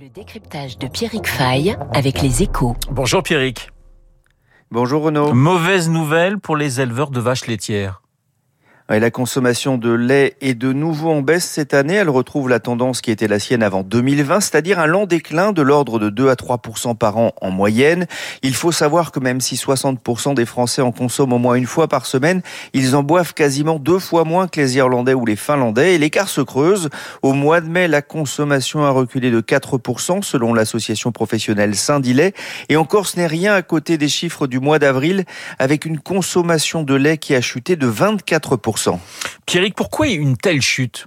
Le décryptage de Pierrick Fay avec les échos. Bonjour Pierrick. Bonjour Renaud. Mauvaise nouvelle pour les éleveurs de vaches laitières. Et la consommation de lait est de nouveau en baisse cette année. Elle retrouve la tendance qui était la sienne avant 2020, c'est-à-dire un lent déclin de l'ordre de 2 à 3 par an en moyenne. Il faut savoir que même si 60 des Français en consomment au moins une fois par semaine, ils en boivent quasiment deux fois moins que les Irlandais ou les Finlandais et l'écart se creuse. Au mois de mai, la consommation a reculé de 4 selon l'association professionnelle Saint-Dilet. Et encore, ce n'est rien à côté des chiffres du mois d'avril avec une consommation de lait qui a chuté de 24 Pierrick, pourquoi une telle chute?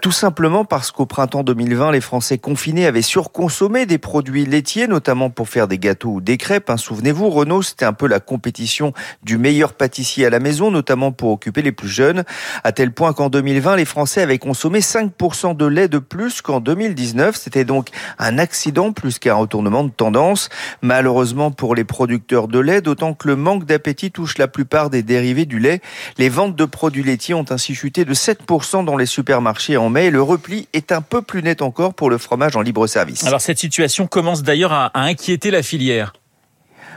Tout simplement parce qu'au printemps 2020, les Français confinés avaient surconsommé des produits laitiers, notamment pour faire des gâteaux ou des crêpes. Hein, souvenez-vous, Renault, c'était un peu la compétition du meilleur pâtissier à la maison, notamment pour occuper les plus jeunes, à tel point qu'en 2020, les Français avaient consommé 5% de lait de plus qu'en 2019. C'était donc un accident plus qu'un retournement de tendance. Malheureusement pour les producteurs de lait, d'autant que le manque d'appétit touche la plupart des dérivés du lait. Les ventes de produits laitiers ont ainsi chuté de 7% dans les supermarchés en mai. Le repli est un peu plus net encore pour le fromage en libre service. Alors cette situation commence d'ailleurs à inquiéter la filière.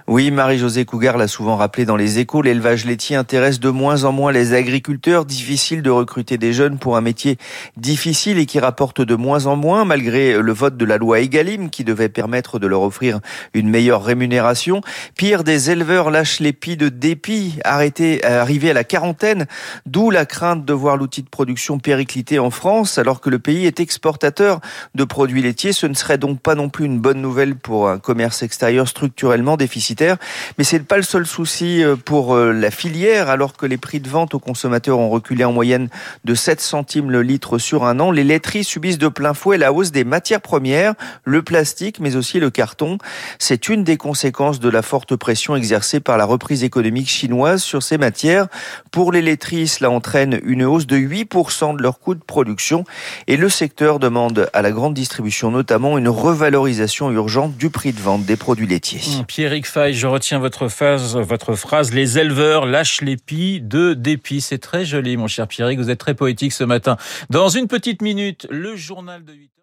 Oui, Marie-Josée Cougar l'a souvent rappelé dans les échos, l'élevage laitier intéresse de moins en moins les agriculteurs. Difficile de recruter des jeunes pour un métier difficile et qui rapporte de moins en moins, malgré le vote de la loi Egalim qui devait permettre de leur offrir une meilleure rémunération. Pire, des éleveurs lâchent les pieds de dépit, arrêtés, arrivés à la quarantaine, d'où la crainte de voir l'outil de production périclité en France, alors que le pays est exportateur de produits laitiers. Ce ne serait donc pas non plus une bonne nouvelle pour un commerce extérieur structurellement déficitaire mais c'est pas le seul souci euh, pour euh, la filière, alors que les prix de vente aux consommateurs ont reculé en moyenne de 7 centimes le litre sur un an. Les laiteries subissent de plein fouet la hausse des matières premières, le plastique, mais aussi le carton. C'est une des conséquences de la forte pression exercée par la reprise économique chinoise sur ces matières. Pour les laiteries, cela entraîne une hausse de 8% de leur coût de production et le secteur demande à la grande distribution notamment une revalorisation urgente du prix de vente des produits laitiers. Je retiens votre phrase, votre phrase, les éleveurs lâchent l'épi de dépit. C'est très joli, mon cher Pierrick. Vous êtes très poétique ce matin. Dans une petite minute, le journal de 8 heures.